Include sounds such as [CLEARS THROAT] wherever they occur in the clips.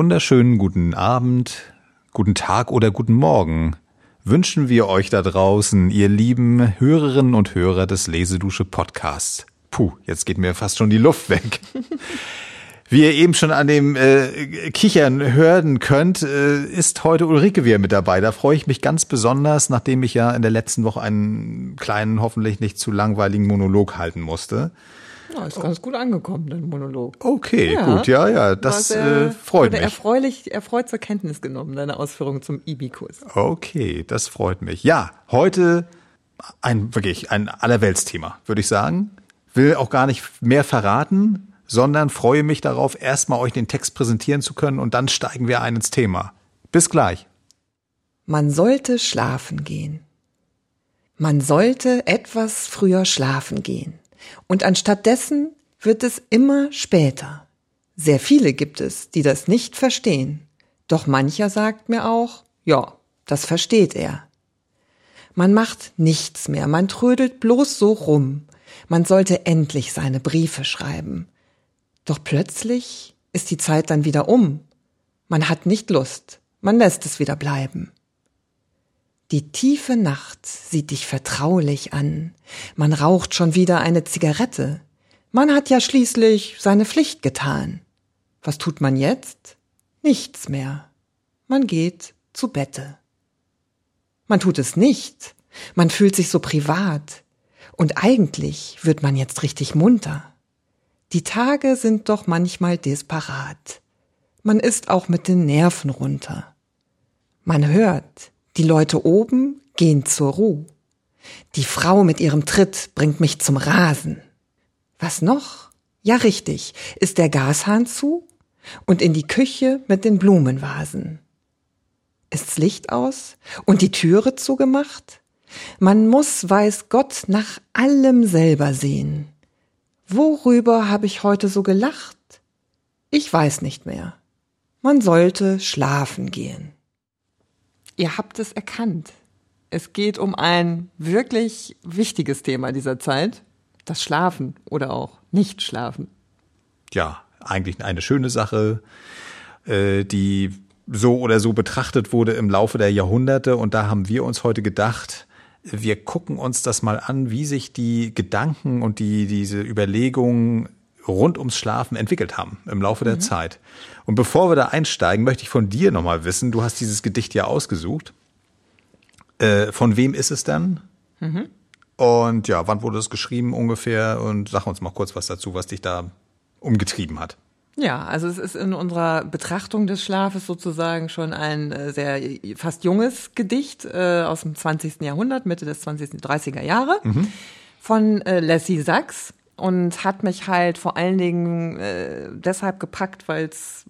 wunderschönen guten Abend, guten Tag oder guten Morgen wünschen wir euch da draußen, ihr lieben Hörerinnen und Hörer des Lesedusche Podcasts. Puh, jetzt geht mir fast schon die Luft weg. [LAUGHS] Wie ihr eben schon an dem äh, Kichern hören könnt, äh, ist heute Ulrike wieder mit dabei. Da freue ich mich ganz besonders, nachdem ich ja in der letzten Woche einen kleinen, hoffentlich nicht zu langweiligen Monolog halten musste. Ja, ist ganz gut angekommen, dein Monolog. Okay, ja, gut, ja, ja, das sehr, äh, freut mich. Erfreulich, erfreut zur Kenntnis genommen, deine Ausführungen zum IBI-Kurs. Okay, das freut mich. Ja, heute ein wirklich ein Allerweltsthema, würde ich sagen. Will auch gar nicht mehr verraten sondern freue mich darauf, erstmal euch den Text präsentieren zu können und dann steigen wir ein ins Thema. Bis gleich. Man sollte schlafen gehen. Man sollte etwas früher schlafen gehen. Und anstattdessen wird es immer später. Sehr viele gibt es, die das nicht verstehen. Doch mancher sagt mir auch, ja, das versteht er. Man macht nichts mehr, man trödelt bloß so rum. Man sollte endlich seine Briefe schreiben. Doch plötzlich ist die Zeit dann wieder um. Man hat nicht Lust, man lässt es wieder bleiben. Die tiefe Nacht sieht dich vertraulich an. Man raucht schon wieder eine Zigarette. Man hat ja schließlich seine Pflicht getan. Was tut man jetzt? Nichts mehr. Man geht zu Bette. Man tut es nicht. Man fühlt sich so privat. Und eigentlich wird man jetzt richtig munter. Die Tage sind doch manchmal disparat. Man ist auch mit den Nerven runter. Man hört, die Leute oben gehen zur Ruhe. Die Frau mit ihrem Tritt bringt mich zum Rasen. Was noch? Ja, richtig, ist der Gashahn zu und in die Küche mit den Blumenvasen. Ist's Licht aus und die Türe zugemacht? Man muss, weiß Gott, nach allem selber sehen. Worüber habe ich heute so gelacht? Ich weiß nicht mehr. Man sollte schlafen gehen. Ihr habt es erkannt. Es geht um ein wirklich wichtiges Thema dieser Zeit. Das Schlafen oder auch Nicht-Schlafen. Ja, eigentlich eine schöne Sache, äh, die so oder so betrachtet wurde im Laufe der Jahrhunderte. Und da haben wir uns heute gedacht, wir gucken uns das mal an, wie sich die Gedanken und die, diese Überlegungen rund ums Schlafen entwickelt haben im Laufe der mhm. Zeit. Und bevor wir da einsteigen, möchte ich von dir nochmal wissen, du hast dieses Gedicht ja ausgesucht. Äh, von wem ist es denn? Mhm. Und ja, wann wurde es geschrieben ungefähr? Und sag uns mal kurz was dazu, was dich da umgetrieben hat. Ja, also es ist in unserer Betrachtung des Schlafes sozusagen schon ein äh, sehr fast junges Gedicht äh, aus dem 20. Jahrhundert, Mitte des 20. 30er Jahre mhm. von äh, Lassie Sachs und hat mich halt vor allen Dingen äh, deshalb gepackt, weil es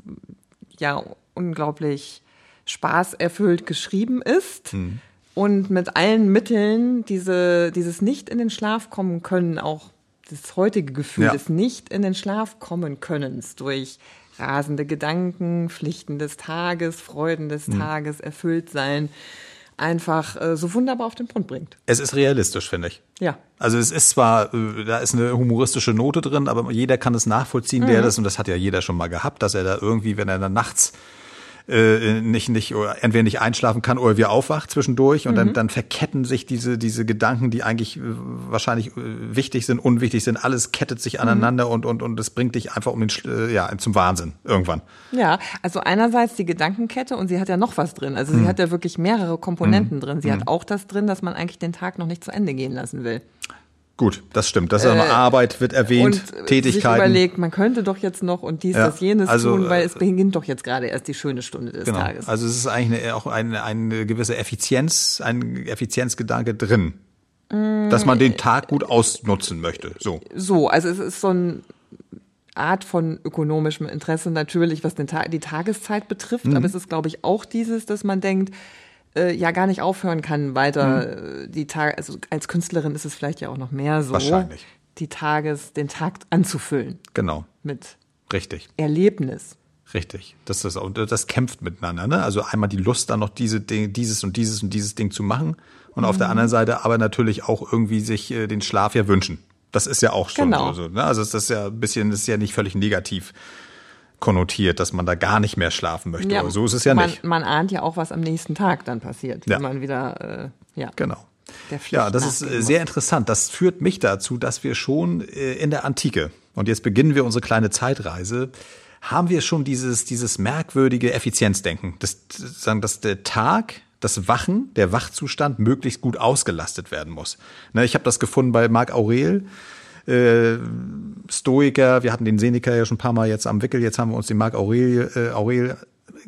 ja unglaublich spaßerfüllt geschrieben ist. Mhm. Und mit allen Mitteln diese, dieses nicht in den Schlaf kommen können auch das heutige Gefühl ja. des nicht in den Schlaf kommen Könnens durch rasende Gedanken, Pflichten des Tages, Freuden des mhm. Tages, erfüllt sein, einfach äh, so wunderbar auf den Punkt bringt. Es ist realistisch, finde ich. Ja. Also es ist zwar, äh, da ist eine humoristische Note drin, aber jeder kann es nachvollziehen, mhm. der das, und das hat ja jeder schon mal gehabt, dass er da irgendwie, wenn er dann nachts äh, nicht, nicht, oder entweder nicht einschlafen kann oder wir aufwacht zwischendurch und mhm. dann, dann verketten sich diese, diese Gedanken, die eigentlich äh, wahrscheinlich äh, wichtig sind, unwichtig sind, alles kettet sich aneinander mhm. und, und, und es bringt dich einfach um den, äh, ja, zum Wahnsinn irgendwann. Ja, also einerseits die Gedankenkette und sie hat ja noch was drin. Also sie mhm. hat ja wirklich mehrere Komponenten mhm. drin. Sie hat mhm. auch das drin, dass man eigentlich den Tag noch nicht zu Ende gehen lassen will. Gut, das stimmt. Das ist äh, Arbeit wird erwähnt, und Tätigkeiten. Sich überlegt, man könnte doch jetzt noch und dies, ja, das, jenes also, tun, weil es äh, beginnt doch jetzt gerade erst die schöne Stunde des genau. Tages. Also es ist eigentlich eine, auch eine, eine gewisse Effizienz, ein Effizienzgedanke drin, mm, dass man den Tag gut ausnutzen möchte. So. So, also es ist so eine Art von ökonomischem Interesse natürlich, was den Tag, die Tageszeit betrifft, mhm. aber es ist, glaube ich, auch dieses, dass man denkt, äh, ja gar nicht aufhören kann, weiter hm. die Tage, also als Künstlerin ist es vielleicht ja auch noch mehr so, Wahrscheinlich. die Tages, den Tag anzufüllen. Genau. Mit Richtig. Erlebnis. Richtig. Das, ist, das kämpft miteinander. Ne? Also einmal die Lust, dann noch diese Dinge, dieses und dieses und dieses Ding zu machen. Und mhm. auf der mhm. anderen Seite aber natürlich auch irgendwie sich äh, den Schlaf ja wünschen. Das ist ja auch schon genau. so. Ne? Also das ist ja ein bisschen, das ist ja nicht völlig negativ konnotiert, dass man da gar nicht mehr schlafen möchte. Ja, Aber so ist es ja man, nicht. Man ahnt ja auch, was am nächsten Tag dann passiert, ja. wenn man wieder, äh, ja. Genau. Ja, das ist äh, sehr interessant. Das führt mich dazu, dass wir schon äh, in der Antike, und jetzt beginnen wir unsere kleine Zeitreise, haben wir schon dieses, dieses merkwürdige Effizienzdenken. Das, sagen, dass der Tag, das Wachen, der Wachzustand möglichst gut ausgelastet werden muss. Ne, ich habe das gefunden bei Marc Aurel, äh, Stoiker, wir hatten den Seneca ja schon ein paar Mal jetzt am Wickel, jetzt haben wir uns den Marc Aurel, äh, Aurel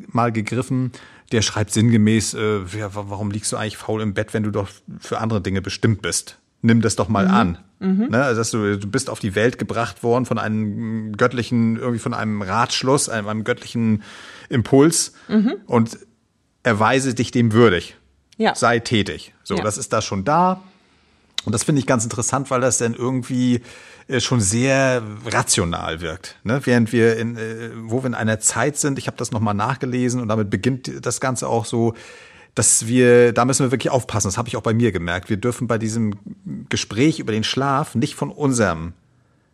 mal gegriffen. Der schreibt sinngemäß, äh, ja, warum liegst du eigentlich faul im Bett, wenn du doch für andere Dinge bestimmt bist? Nimm das doch mal mhm. an. Mhm. Ne? Also dass du, du bist auf die Welt gebracht worden von einem göttlichen, irgendwie von einem Ratschluss, einem, einem göttlichen Impuls mhm. und erweise dich dem würdig. Ja. Sei tätig. So, ja. das ist da schon da. Und das finde ich ganz interessant, weil das dann irgendwie äh, schon sehr rational wirkt. Ne? Während wir in, äh, wo wir in einer Zeit sind, ich habe das nochmal nachgelesen und damit beginnt das Ganze auch so, dass wir, da müssen wir wirklich aufpassen, das habe ich auch bei mir gemerkt. Wir dürfen bei diesem Gespräch über den Schlaf nicht von unserem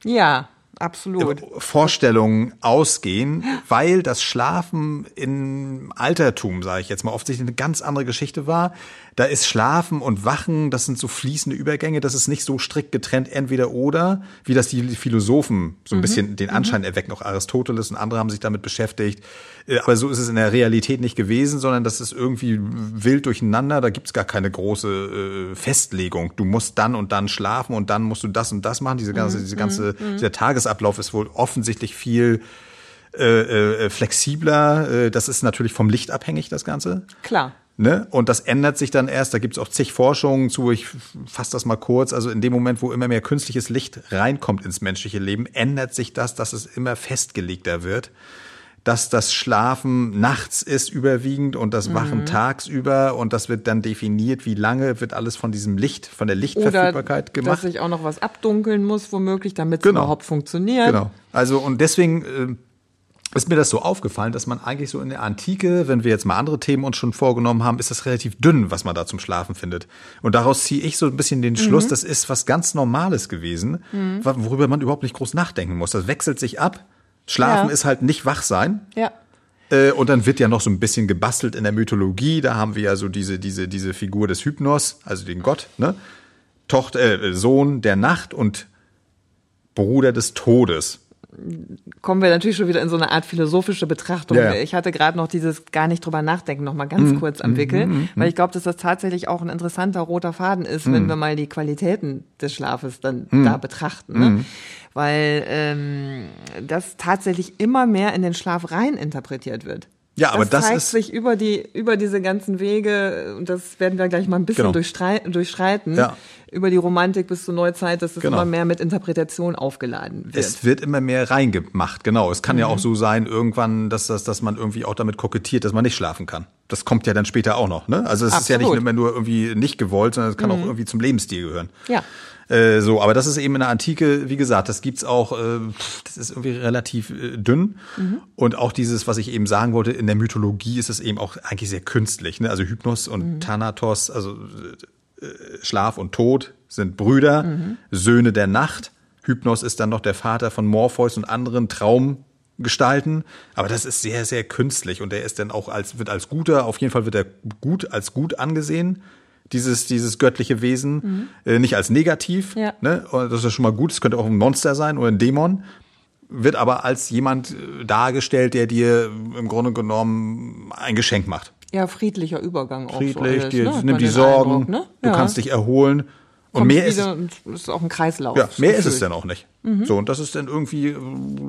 ja absolut. Vorstellungen ausgehen, weil das Schlafen im Altertum, sage ich jetzt mal, offensichtlich eine ganz andere Geschichte war. Da ist Schlafen und Wachen, das sind so fließende Übergänge, das ist nicht so strikt getrennt, entweder oder, wie das die Philosophen so ein mhm. bisschen den Anschein mhm. erwecken, auch Aristoteles und andere haben sich damit beschäftigt. Äh, aber so ist es in der Realität nicht gewesen, sondern das ist irgendwie wild durcheinander, da gibt's gar keine große äh, Festlegung. Du musst dann und dann schlafen und dann musst du das und das machen. Diese ganze, mhm. diese ganze, mhm. dieser Tagesablauf ist wohl offensichtlich viel äh, äh, flexibler. Äh, das ist natürlich vom Licht abhängig, das Ganze. Klar. Ne? Und das ändert sich dann erst, da gibt es auch zig Forschungen zu, ich fasse das mal kurz, also in dem Moment, wo immer mehr künstliches Licht reinkommt ins menschliche Leben, ändert sich das, dass es immer festgelegter wird dass das Schlafen nachts ist überwiegend und das Wachen mhm. tagsüber und das wird dann definiert, wie lange wird alles von diesem Licht, von der Lichtverfügbarkeit Oder, gemacht. Dass ich auch noch was abdunkeln muss, womöglich, damit es genau. überhaupt funktioniert. Genau. Also und deswegen äh, ist mir das so aufgefallen, dass man eigentlich so in der Antike, wenn wir jetzt mal andere Themen uns schon vorgenommen haben, ist das relativ dünn, was man da zum Schlafen findet. Und daraus ziehe ich so ein bisschen den Schluss, mhm. das ist was ganz Normales gewesen, mhm. worüber man überhaupt nicht groß nachdenken muss. Das wechselt sich ab. Schlafen ja. ist halt nicht wach sein. Ja. Äh, und dann wird ja noch so ein bisschen gebastelt in der Mythologie. Da haben wir ja so diese, diese, diese Figur des Hypnos, also den Gott, ne? Tochter, äh, Sohn der Nacht und Bruder des Todes kommen wir natürlich schon wieder in so eine Art philosophische Betrachtung. Ja. Ich hatte gerade noch dieses gar nicht drüber nachdenken noch mal ganz mhm. kurz am Wickel, mhm. mhm. weil ich glaube, dass das tatsächlich auch ein interessanter roter Faden ist, mhm. wenn wir mal die Qualitäten des Schlafes dann mhm. da betrachten. Ne? Mhm. Weil ähm, das tatsächlich immer mehr in den Schlaf rein interpretiert wird. Ja, aber das, das zeigt ist sich über die über diese ganzen Wege und das werden wir gleich mal ein bisschen genau. durchschreiten. Ja. Über die Romantik bis zur Neuzeit, dass es genau. immer mehr mit Interpretation aufgeladen wird. Es wird immer mehr reingemacht, genau. Es kann mhm. ja auch so sein, irgendwann, dass, dass, dass man irgendwie auch damit kokettiert, dass man nicht schlafen kann. Das kommt ja dann später auch noch, ne? Also es Absolut. ist ja nicht immer nur irgendwie nicht gewollt, sondern es kann mhm. auch irgendwie zum Lebensstil gehören. Ja. Äh, so, aber das ist eben in der Antike, wie gesagt, das gibt's auch, äh, das ist irgendwie relativ äh, dünn. Mhm. Und auch dieses, was ich eben sagen wollte, in der Mythologie ist es eben auch eigentlich sehr künstlich. Ne? Also Hypnos und mhm. Thanatos, also äh, Schlaf und Tod sind Brüder, mhm. Söhne der Nacht. Hypnos ist dann noch der Vater von Morpheus und anderen Traumgestalten. Aber das ist sehr, sehr künstlich und der ist dann auch als, wird als guter, auf jeden Fall wird er gut, als gut angesehen dieses, dieses göttliche Wesen, mhm. äh, nicht als negativ. Ja. Ne? Das ist schon mal gut, es könnte auch ein Monster sein oder ein Dämon, wird aber als jemand äh, dargestellt, der dir im Grunde genommen ein Geschenk macht. Ja, friedlicher Übergang auch. Friedlich, so alles, ne? nimmt die Sorgen, Eindruck, ne? ja. du kannst dich erholen. Und mehr ist, ist auch ein Kreislauf. Ja, mehr ist es dann auch nicht. Mhm. So, und das ist dann irgendwie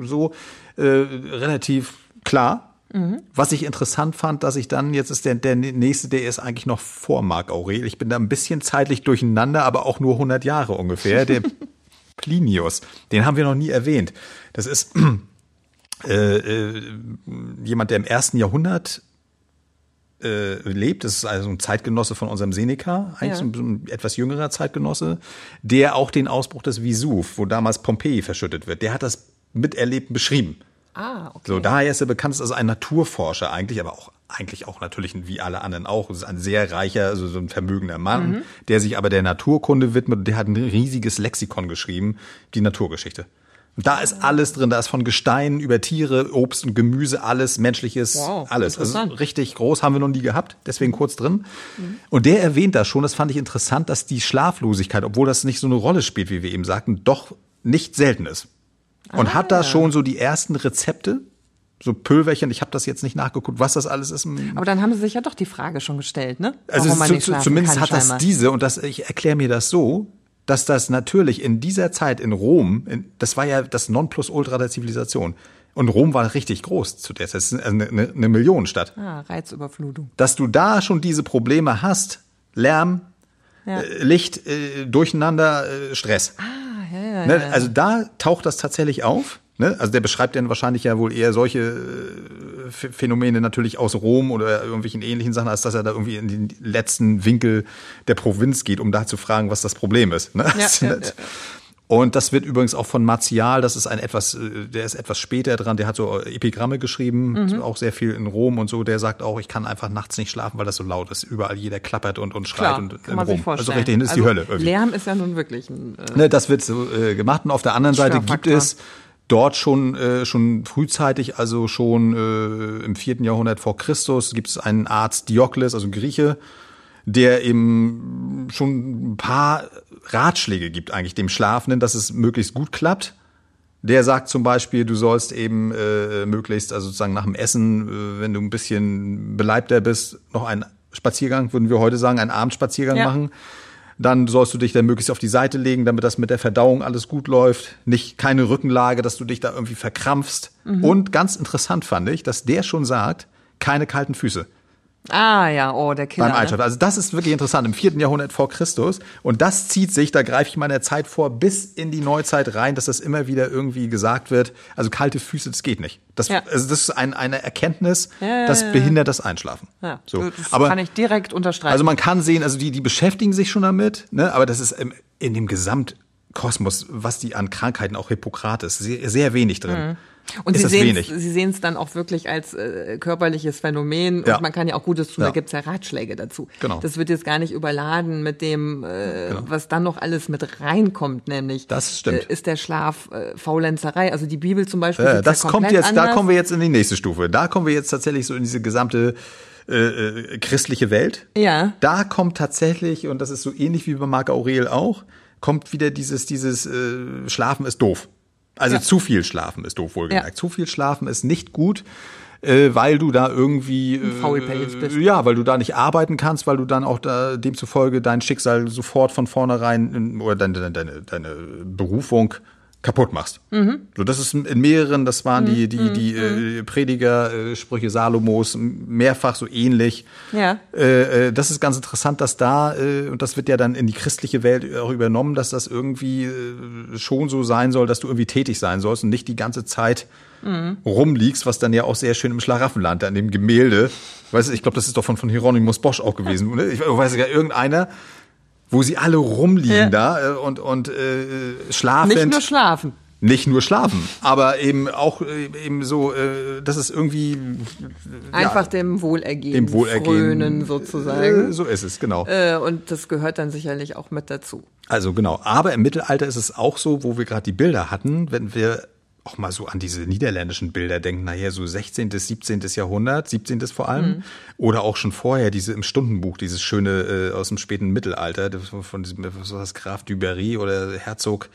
so äh, relativ klar. Mhm. Was ich interessant fand, dass ich dann, jetzt ist der, der nächste, der ist eigentlich noch vor Marc Aurel. Ich bin da ein bisschen zeitlich durcheinander, aber auch nur 100 Jahre ungefähr. Der [LAUGHS] Plinius, den haben wir noch nie erwähnt. Das ist [CLEARS THROAT] äh, äh, jemand, der im ersten Jahrhundert äh, lebt. Das ist also ein Zeitgenosse von unserem Seneca, eigentlich ja. so ein, etwas jüngerer Zeitgenosse, der auch den Ausbruch des Vesuv, wo damals Pompeji verschüttet wird, der hat das miterlebt beschrieben. Ah, okay. So, daher ist er bekannt, ist also ein Naturforscher eigentlich, aber auch eigentlich auch natürlich wie alle anderen auch. Es ist ein sehr reicher, also so ein vermögender Mann, mhm. der sich aber der Naturkunde widmet und der hat ein riesiges Lexikon geschrieben, die Naturgeschichte. Und da ist alles drin, da ist von Gestein über Tiere, Obst und Gemüse, alles, menschliches, Wow, alles. Also richtig groß, haben wir noch nie gehabt, deswegen kurz drin. Und der erwähnt da schon, das fand ich interessant, dass die Schlaflosigkeit, obwohl das nicht so eine Rolle spielt, wie wir eben sagten, doch nicht selten ist. Und Ah, hat da ja. schon so die ersten Rezepte, so Pülverchen, ich habe das jetzt nicht nachgeguckt, was das alles ist. Aber dann haben sie sich ja doch die Frage schon gestellt, ne? Also zu, zu, zumindest hat das scheinbar. diese, und das, ich erkläre mir das so, dass das natürlich in dieser Zeit in Rom, in, das war ja das Nonplusultra der Zivilisation. Und Rom war richtig groß zu der Zeit. Das ist eine, eine, eine Millionenstadt. Ah, Reizüberflutung. Dass du da schon diese Probleme hast, Lärm, Ja. äh, Licht, äh, Durcheinander, äh, Stress. Ah, ja, ja, Ne? ja. Also da taucht das tatsächlich auf. Ne? Also der beschreibt dann wahrscheinlich ja wohl eher solche äh, Ph- Phänomene natürlich aus Rom oder irgendwelchen ähnlichen Sachen, als dass er da irgendwie in den letzten Winkel der Provinz geht, um da zu fragen, was das Problem ist. Ne? Ja, [LAUGHS] ja, ja. Und das wird übrigens auch von Martial, das ist ein etwas, äh, der ist etwas später dran, der hat so Epigramme geschrieben, Mhm. auch sehr viel in Rom und so, der sagt auch, ich kann einfach nachts nicht schlafen, weil das so laut ist. Überall jeder klappert und, und schreit Klar, und kann man Rom. sich vorstellen. Also richtig, das ist die Also Hölle. Irgendwie. Lärm ist ja nun wirklich ein, äh, Ne, das wird so äh, gemacht. Und auf der anderen Seite gibt es dort schon äh, schon frühzeitig, also schon äh, im vierten Jahrhundert vor Christus, gibt es einen Arzt Diokles, also ein Grieche, der eben schon ein paar Ratschläge gibt eigentlich dem Schlafenden, dass es möglichst gut klappt. Der sagt zum Beispiel, du sollst eben äh, möglichst, also sozusagen nach dem Essen, äh, wenn du ein bisschen beleibter bist, noch einen Spaziergang, würden wir heute sagen, einen Abendspaziergang Ja. machen. Dann sollst du dich dann möglichst auf die Seite legen, damit das mit der Verdauung alles gut läuft. Nicht keine Rückenlage, dass du dich da irgendwie verkrampfst. Und ganz interessant fand ich, dass der schon sagt, keine kalten Füße ah ja, oh, der Killer. beim ne? Einschlafen. Also das ist wirklich interessant im vierten Jahrhundert vor Christus. Und das zieht sich, da greife ich meiner Zeit vor, bis in die Neuzeit rein, dass das immer wieder irgendwie gesagt wird. Also kalte Füße, das geht nicht. Das, Ja. also das ist ein, eine Erkenntnis, Ja, ja, das behindert das Einschlafen. Ja, so. das Aber kann ich direkt unterstreichen. also man kann sehen, also die, die beschäftigen sich schon damit, ne? aber das ist im, in dem Gesamtkosmos, was die an Krankheiten, auch Hippokrates, sehr, sehr wenig drin. Und ist sie sehen es dann auch wirklich als äh, körperliches Phänomen Ja. und man kann ja auch Gutes tun, Ja. da gibt's ja Ratschläge dazu. Genau. Das wird jetzt gar nicht überladen mit dem, äh, was dann noch alles mit reinkommt, nämlich Das stimmt. Äh, ist der Schlaf äh, Faulenzerei. Also die Bibel zum Beispiel. Sieht's das kommt jetzt, da anders. kommen wir jetzt in die nächste Stufe. Da kommen wir jetzt tatsächlich so in diese gesamte äh, äh, christliche Welt. Ja. Da kommt tatsächlich, und das ist so ähnlich wie bei Marc Aurel auch, kommt wieder dieses, dieses äh, Schlafen ist doof. Also Ja. zu viel Schlafen ist doof, wohlgemerkt. Ja. Zu viel Schlafen ist nicht gut. Äh, weil du da irgendwie äh, bist. ja, weil du da nicht arbeiten kannst, weil du dann auch da demzufolge dein Schicksal sofort von vornherein in, oder deine, deine, deine Berufung kaputt machst. Mhm. So, das ist in mehreren, das waren die, die, die äh, Prediger, äh, Sprüche Salomos, mehrfach so ähnlich. Ja. Äh, äh, das ist ganz interessant, dass da, äh, und das wird ja dann in die christliche Welt auch übernommen, dass das irgendwie äh, schon so sein soll, dass du irgendwie tätig sein sollst und nicht die ganze Zeit rumliegst, was dann ja auch sehr schön im Schlaraffenland, da in dem Gemälde, weißt du, ich glaube, das ist doch von, von Hieronymus Bosch auch gewesen, oder? Ich weiß ja, irgendeiner, wo sie alle rumliegen Ja. da äh, und, und äh, schlafend. Nicht nur schlafen. Nicht nur schlafen, aber eben auch äh, eben so, äh, das ist irgendwie Einfach ja, dem Wohlergehen, dem Wohlergehen frönen sozusagen. Äh, so ist es, genau. Äh, und das gehört dann sicherlich auch mit dazu. Also genau. Aber im Mittelalter ist es auch so, wo wir gerade die Bilder hatten, wenn wir auch mal so an diese niederländischen Bilder denken, nachher so 16., bis 17. Jahrhundert, 17. vor allem, oder auch schon vorher diese im Stundenbuch, dieses schöne äh, aus dem späten Mittelalter, von diesem was war das Graf Duberry oder Herzog.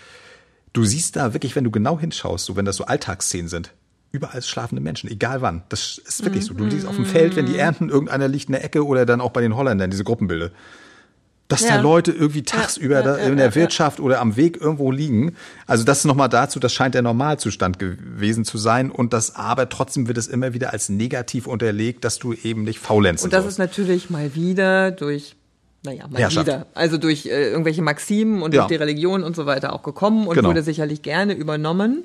Du siehst da wirklich, wenn du genau hinschaust, so wenn das so Alltagsszenen sind, überall schlafende Menschen, egal wann. Das ist wirklich so. Du siehst auf dem Feld, wenn die ernten, irgendeiner liegt in der Ecke oder dann auch bei den Holländern diese Gruppenbilder. Dass da Ja. Leute irgendwie tagsüber ja, da ja, in der. Wirtschaft oder am Weg irgendwo liegen. Also das nochmal dazu, das scheint der Normalzustand gewesen zu sein. Und das aber trotzdem wird es immer wieder als negativ unterlegt, dass du eben nicht faulenzen Und das sollst. ist natürlich mal wieder durch, naja, mal Herrschaft. wieder, also durch äh, irgendwelche Maximen und durch die Religion und so weiter auch gekommen und Genau. wurde sicherlich gerne übernommen.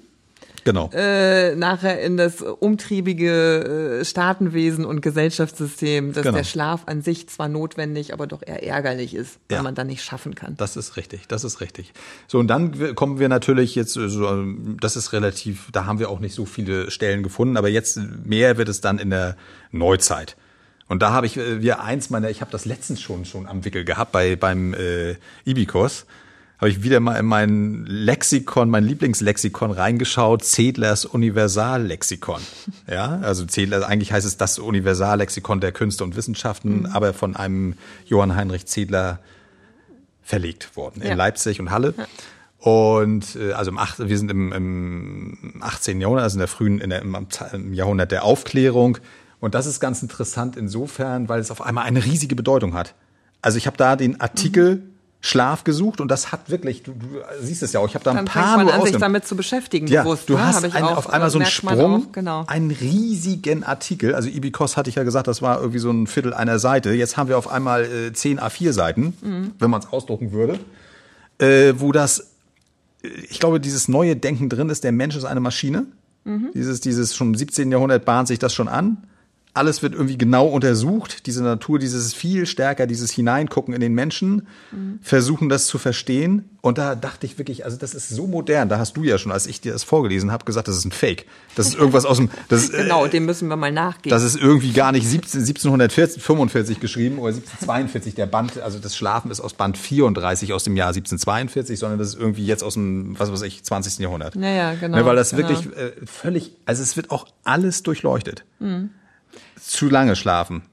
Genau. Äh, nachher in das umtriebige äh, Staatenwesen und Gesellschaftssystem, dass Genau. der Schlaf an sich zwar notwendig, aber doch eher ärgerlich ist, weil Ja. man dann nicht schaffen kann. Das ist richtig, das ist richtig. So, und dann kommen wir natürlich jetzt, äh, so, ähm, das ist relativ, da haben wir auch nicht so viele Stellen gefunden, aber jetzt mehr wird es dann in der Neuzeit. Und da habe ich äh, wir eins meiner, ich habe das letztens schon schon am Wickel gehabt bei beim äh, Ibikos, habe ich wieder mal in mein Lexikon, mein Lieblingslexikon reingeschaut, Zedlers Universallexikon. [LAUGHS] Ja, also Zedler, eigentlich heißt es das Universallexikon der Künste und Wissenschaften, mhm. aber von einem Johann Heinrich Zedler verlegt worden in ja. Leipzig und Halle. Ja. Und äh, also im Ach, wir sind im, im 18. Jahrhundert, also in der frühen, in der, im Jahrhundert der Aufklärung. Und das ist ganz interessant insofern, weil es auf einmal eine riesige Bedeutung hat. Also ich habe da den Artikel mhm. Schlaf gesucht und das hat wirklich, du, du siehst es ja auch, ich habe da ein Dann paar man an, sich damit zu beschäftigen. Ja, bewusst, du ne? hast ein, auch, auf einmal so einen Sprung, auch, genau. einen riesigen Artikel. Also Ibikos hatte ich ja gesagt, das war irgendwie so ein Viertel einer Seite. Jetzt haben wir auf einmal äh, 10 A4 Seiten, mhm. wenn man es ausdrucken würde, äh, wo das, ich glaube, dieses neue Denken drin ist, der Mensch ist eine Maschine. Mhm. Dieses, dieses schon im 17. Jahrhundert bahnt sich das schon an alles wird irgendwie genau untersucht, diese Natur, dieses viel stärker, dieses Hineingucken in den Menschen, mhm. versuchen das zu verstehen. Und da dachte ich wirklich, also das ist so modern. Da hast du ja schon, als ich dir das vorgelesen habe, gesagt, das ist ein Fake. Das ist irgendwas aus dem. Das ist, [LAUGHS] genau, äh, dem müssen wir mal nachgehen. Das ist irgendwie gar nicht 17, 1745 geschrieben oder 1742 der Band. Also das Schlafen ist aus Band 34 aus dem Jahr 1742, sondern das ist irgendwie jetzt aus dem, was weiß ich, 20. Jahrhundert. Naja, genau. Ne, weil das genau. wirklich äh, völlig, also es wird auch alles durchleuchtet. Mhm. Zu lange schlafen,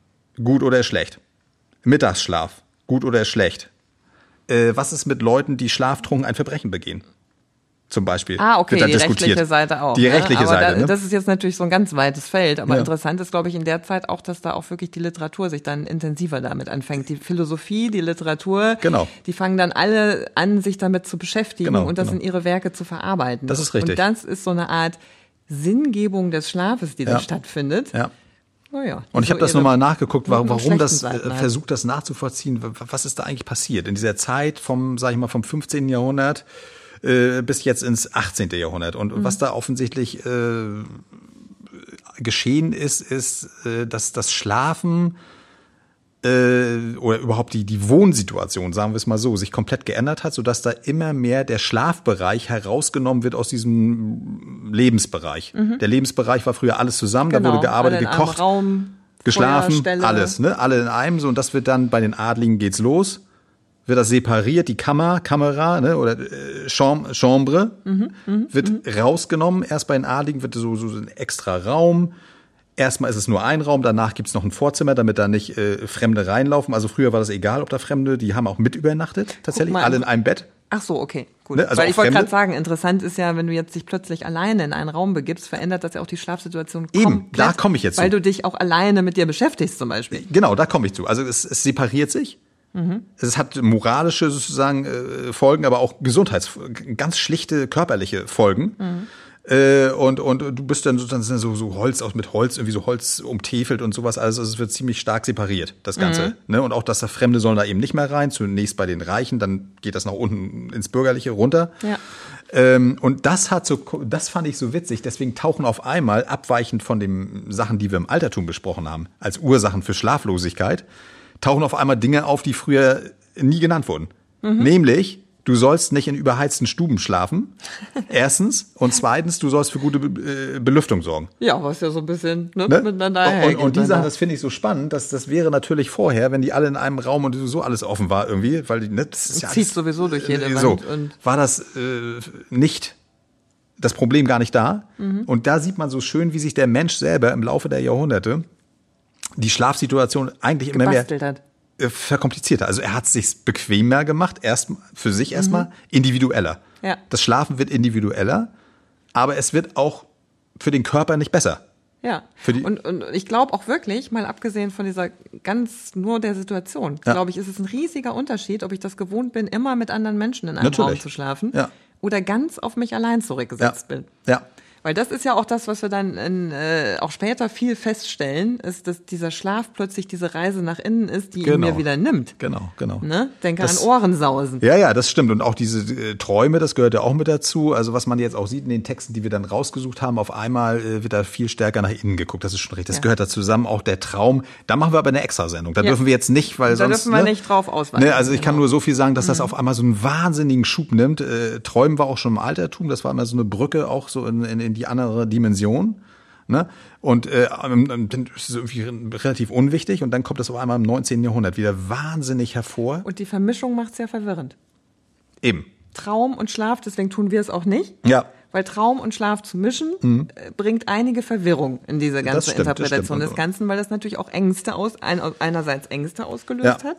gut oder schlecht. Mittagsschlaf, gut oder schlecht. Äh, was ist mit Leuten, die schlaftrunken ein Verbrechen begehen? Zum Beispiel. Ah, okay, die diskutiert. rechtliche Seite auch. Die ne? rechtliche aber Seite. Da, ne? Das ist jetzt natürlich so ein ganz weites Feld, aber ja. interessant ist, glaube ich, in der Zeit auch, dass da auch wirklich die Literatur sich dann intensiver damit anfängt. Die Philosophie, die Literatur, genau. die fangen dann alle an, sich damit zu beschäftigen genau, und das genau. in ihre Werke zu verarbeiten. Das ist richtig. Und das ist so eine Art Sinngebung des Schlafes, die ja. da stattfindet. Ja. Oh ja, und ich habe das nochmal nachgeguckt, warum, das Seiten halt. versucht, das nachzuvollziehen. Was ist da eigentlich passiert in dieser Zeit vom, sag ich mal, vom 15. Jahrhundert äh, bis jetzt ins 18. Jahrhundert? Und mhm. was da offensichtlich äh, geschehen ist, ist, äh, dass das Schlafen äh, oder überhaupt die, die Wohnsituation, sagen wir es mal so, sich komplett geändert hat, sodass da immer mehr der Schlafbereich herausgenommen wird aus diesem Lebensbereich. Mhm. Der Lebensbereich war früher alles zusammen, genau, da wurde gearbeitet, gekocht, Raum, geschlafen, alles, ne? Alle in einem so und das wird dann bei den Adligen geht's los. Wird das separiert, die Kammer, Kamera, ne, oder äh, Chambre, mhm, mh, wird mh. rausgenommen. Erst bei den Adligen wird so, so ein extra Raum Erstmal ist es nur ein Raum, danach gibt's noch ein Vorzimmer, damit da nicht äh, Fremde reinlaufen. Also früher war das egal, ob da Fremde, die haben auch mit übernachtet, tatsächlich, mal, alle in einem Bett. Ach so, okay, gut. Ne, also Weil ich wollte gerade sagen, interessant ist ja, wenn du jetzt dich plötzlich alleine in einen Raum begibst, verändert das ja auch die Schlafsituation Eben, komplett. da komme ich jetzt Weil zu. du dich auch alleine mit dir beschäftigst zum Beispiel. Genau, da komme ich zu. Also es, es separiert sich. Mhm. Es hat moralische sozusagen äh, Folgen, aber auch Gesundheits, ganz schlichte körperliche Folgen. Mhm. Äh, und, und du bist dann sozusagen so, so Holz aus mit Holz, irgendwie so Holz umtäfelt und sowas. Also es wird ziemlich stark separiert, das Ganze. Ne? Und auch, dass da Fremde sollen da eben nicht mehr rein, zunächst bei den Reichen, dann geht das nach unten ins Bürgerliche runter. Ja. Ähm, und das hat so, das fand ich so witzig. Deswegen tauchen auf einmal, abweichend von den Sachen, die wir im Altertum besprochen haben, als Ursachen für Schlaflosigkeit, tauchen auf einmal Dinge auf, die früher nie genannt wurden. Nämlich, du sollst nicht in überheizten Stuben schlafen. Erstens. Und zweitens, du sollst für gute Be äh, Belüftung sorgen. Ja, was ja so ein bisschen ne, Ne? miteinander und, hergeht und die Sachen, auch. das finde ich so spannend, dass das wäre natürlich vorher, wenn die alle in einem Raum und so alles offen war irgendwie, weil die, ne, das ist ja Zieht alles, sowieso durch jede äh, Wand so, und- war das äh, nicht das Problem gar nicht da. Mhm. Und da sieht man so schön, wie sich der Mensch selber im Laufe der Jahrhunderte die Schlafsituation eigentlich immer mehr hat. Verkomplizierter. Also er hat es sich bequemer gemacht, erst für sich erstmal individueller. Mhm. Ja. Das Schlafen wird individueller, aber es wird auch für den Körper nicht besser. Ja. Für die- und, und ich glaube auch wirklich, mal abgesehen von dieser ganz nur der Situation, Ja. glaube ich, ist es ein riesiger Unterschied, ob ich das gewohnt bin, immer mit anderen Menschen in einem Natürlich. Raum zu schlafen Ja. oder ganz auf mich allein zurückgesetzt Ja. bin. Ja. Weil das ist ja auch das, was wir dann in, äh, auch später viel feststellen, ist, dass dieser Schlaf plötzlich diese Reise nach innen ist, die ihn Genau. mir wieder nimmt. Genau, genau. Ne? Denke Das- an Ohrensausen. Ja, ja, das stimmt. Und auch diese äh, Träume, das gehört ja auch mit dazu. Also was man jetzt auch sieht in den Texten, die wir dann rausgesucht haben, auf einmal äh, wird da viel stärker nach innen geguckt. Das ist schon richtig. Das Ja. gehört da zusammen. Auch der Traum. Da machen wir aber eine Extrasendung. Da Ja. dürfen wir jetzt nicht, weil Da sonst. dürfen wir ne, nicht drauf ausweichen. Ne, also ich kann Genau. nur so viel sagen, dass das auf einmal so einen wahnsinnigen Schub nimmt. Äh, Träumen war auch schon im Altertum. Das war immer so eine Brücke auch so in, in, in die andere Dimension. Ne? Und äh, ähm, ähm, dann ist es irgendwie relativ unwichtig und dann kommt das auf einmal im 19. Jahrhundert wieder wahnsinnig hervor. Und die Vermischung macht's ja verwirrend. Eben. Traum und Schlaf, deswegen tun wir es auch nicht. Ja. Weil Traum und Schlaf zu mischen, mhm. bringt einige Verwirrung in diese ganze stimmt, Interpretation des Ganzen, weil das natürlich auch Ängste aus, einerseits Ängste ausgelöst ja. hat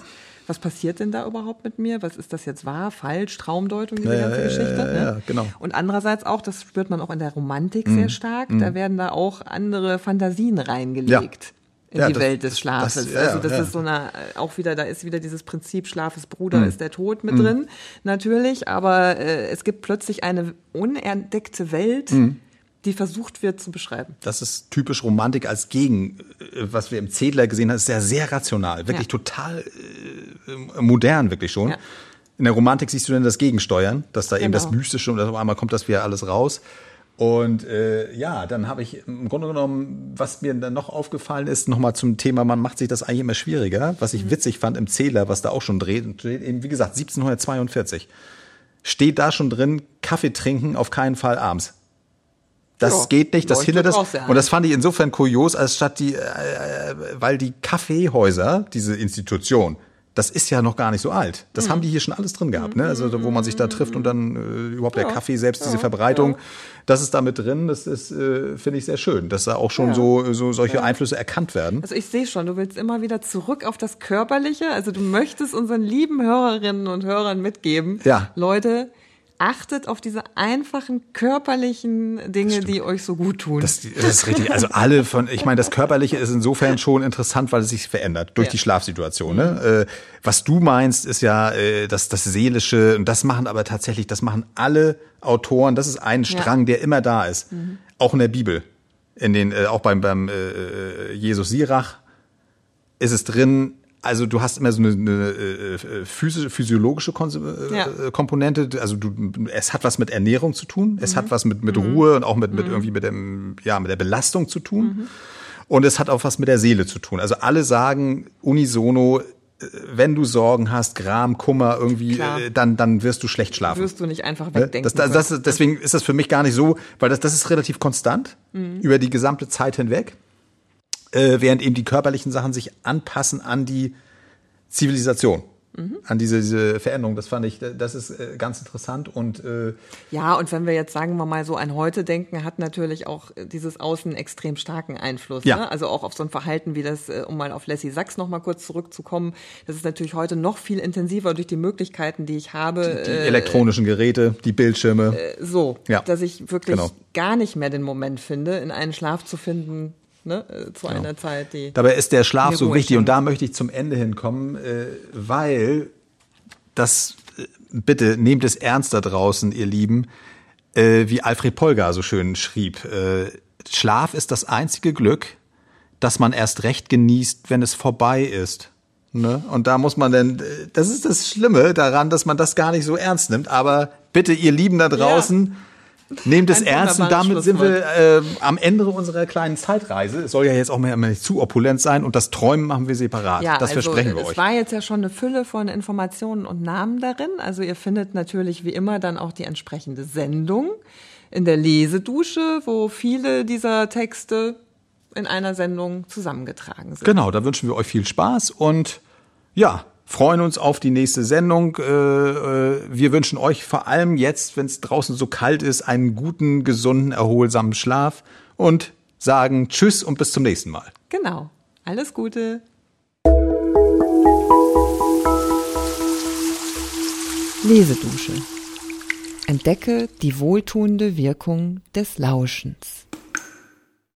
was passiert denn da überhaupt mit mir? Was ist das jetzt wahr, falsch, Traumdeutung, diese ja, ganze ja, Geschichte? Ja, ne? genau. Und andererseits auch, das spürt man auch in der Romantik mhm. sehr stark, mhm. da werden da auch andere Fantasien reingelegt. In ja, die das, Welt des Schlafes. Das, ja, also das ja. ist so eine, auch wieder, da ist wieder dieses Prinzip Schlafes Bruder mhm. ist der Tod mit mhm. drin, natürlich, aber äh, es gibt plötzlich eine unentdeckte Welt, mhm die versucht wird zu beschreiben. Das ist typisch Romantik als Gegen, äh, was wir im Zedler gesehen haben, ist ja sehr rational, wirklich total äh, modern, wirklich schon. In der Romantik siehst du dann das Gegensteuern, dass da genau. eben das genau. Mystische und auf einmal kommt das wieder alles raus. Und äh, ja, dann habe ich im Grunde genommen, was mir dann noch aufgefallen ist, nochmal zum Thema, man macht sich das eigentlich immer schwieriger, was ich mhm. witzig fand im Zähler, was da auch schon dreht, eben wie gesagt 1742, steht da schon drin, Kaffee trinken auf keinen Fall abends. Das ja, geht nicht, das hindert das. Und das fand ich insofern kurios, als statt die, äh, weil die Kaffeehäuser, diese Institution, das ist ja noch gar nicht so alt. Das mhm. haben die hier schon alles drin gehabt, ne? Also wo man sich da trifft und dann äh, überhaupt ja. der Kaffee selbst, diese Verbreitung, das ist da mit drin. Das ist, äh, finde ich sehr schön, dass da auch schon so, so solche Einflüsse erkannt werden. Also ich sehe schon, du willst immer wieder zurück auf das Körperliche. Also du möchtest unseren lieben Hörerinnen und Hörern mitgeben, ja. Leute, achtet auf diese einfachen körperlichen Dinge, die euch so gut tun. Das, das, ist richtig. Also alle von, ich meine, das Körperliche ist insofern schon interessant, weil es sich verändert durch ja. die Schlafsituation. Ne? Äh, was du meinst, ist ja äh, das, das Seelische und das machen aber tatsächlich, das machen alle Autoren. Das ist ein Strang, ja. der immer da ist. Mhm. Auch in der Bibel. In den, äh, auch beim, beim äh, Jesus Sirach ist es drin, also du hast immer so eine, eine äh, physische, physiologische äh, ja. Komponente. Also du, es hat was mit Ernährung zu tun, es mhm. hat was mit, mit mhm. Ruhe und auch mit, mit mhm. irgendwie mit dem, ja, mit der Belastung zu tun. Mhm. Und es hat auch was mit der Seele zu tun. Also alle sagen unisono, äh, wenn du Sorgen hast, Gram, Kummer, irgendwie, äh, dann, dann wirst du schlecht schlafen. Wirst du nicht einfach ne? wegdenken. Das, das, das, deswegen ist das für mich gar nicht so, weil das, das ist relativ konstant mhm. über die gesamte Zeit hinweg äh, während eben die körperlichen Sachen sich anpassen an die Zivilisation. Mhm. An diese, diese Veränderung, das fand ich, das ist äh, ganz interessant und äh, ja und wenn wir jetzt sagen wir mal so an heute denken, hat natürlich auch dieses Außen extrem starken Einfluss. Ja. Ne? Also auch auf so ein Verhalten wie das, äh, um mal auf Lassie Sachs noch mal kurz zurückzukommen, das ist natürlich heute noch viel intensiver durch die Möglichkeiten, die ich habe. Die, die elektronischen Geräte, die Bildschirme. so, ja. dass ich wirklich genau. gar nicht mehr den Moment finde, in einen Schlaf zu finden, ne, äh, zu genau. einer Zeit, die. Dabei ist der Schlaf so wichtig und da möchte ich zum Ende hinkommen, äh, weil das, äh, bitte nehmt es ernst da draußen, ihr Lieben, äh, wie Alfred Polgar so schön schrieb. Äh, Schlaf ist das einzige Glück, das man erst recht genießt, wenn es vorbei ist. Ne? Und da muss man denn, äh, das ist das Schlimme daran, dass man das gar nicht so ernst nimmt. Aber bitte, ihr Lieben da draußen, ja Nehmt es ernst und damit sind wir äh, am Ende unserer kleinen Zeitreise. Es soll ja jetzt auch mehr nicht zu opulent sein und das Träumen machen wir separat. Ja, das also, versprechen wir es euch. Es war jetzt ja schon eine Fülle von Informationen und Namen darin. Also ihr findet natürlich wie immer dann auch die entsprechende Sendung in der Lesedusche, wo viele dieser Texte in einer Sendung zusammengetragen sind. Genau, da wünschen wir euch viel Spaß und ja, freuen uns auf die nächste Sendung. Äh, äh, wir wünschen euch vor allem jetzt, wenn es draußen so kalt ist, einen guten, gesunden, erholsamen Schlaf und sagen Tschüss und bis zum nächsten Mal. Genau. Alles Gute. Lesedusche. Entdecke die wohltuende Wirkung des Lauschens.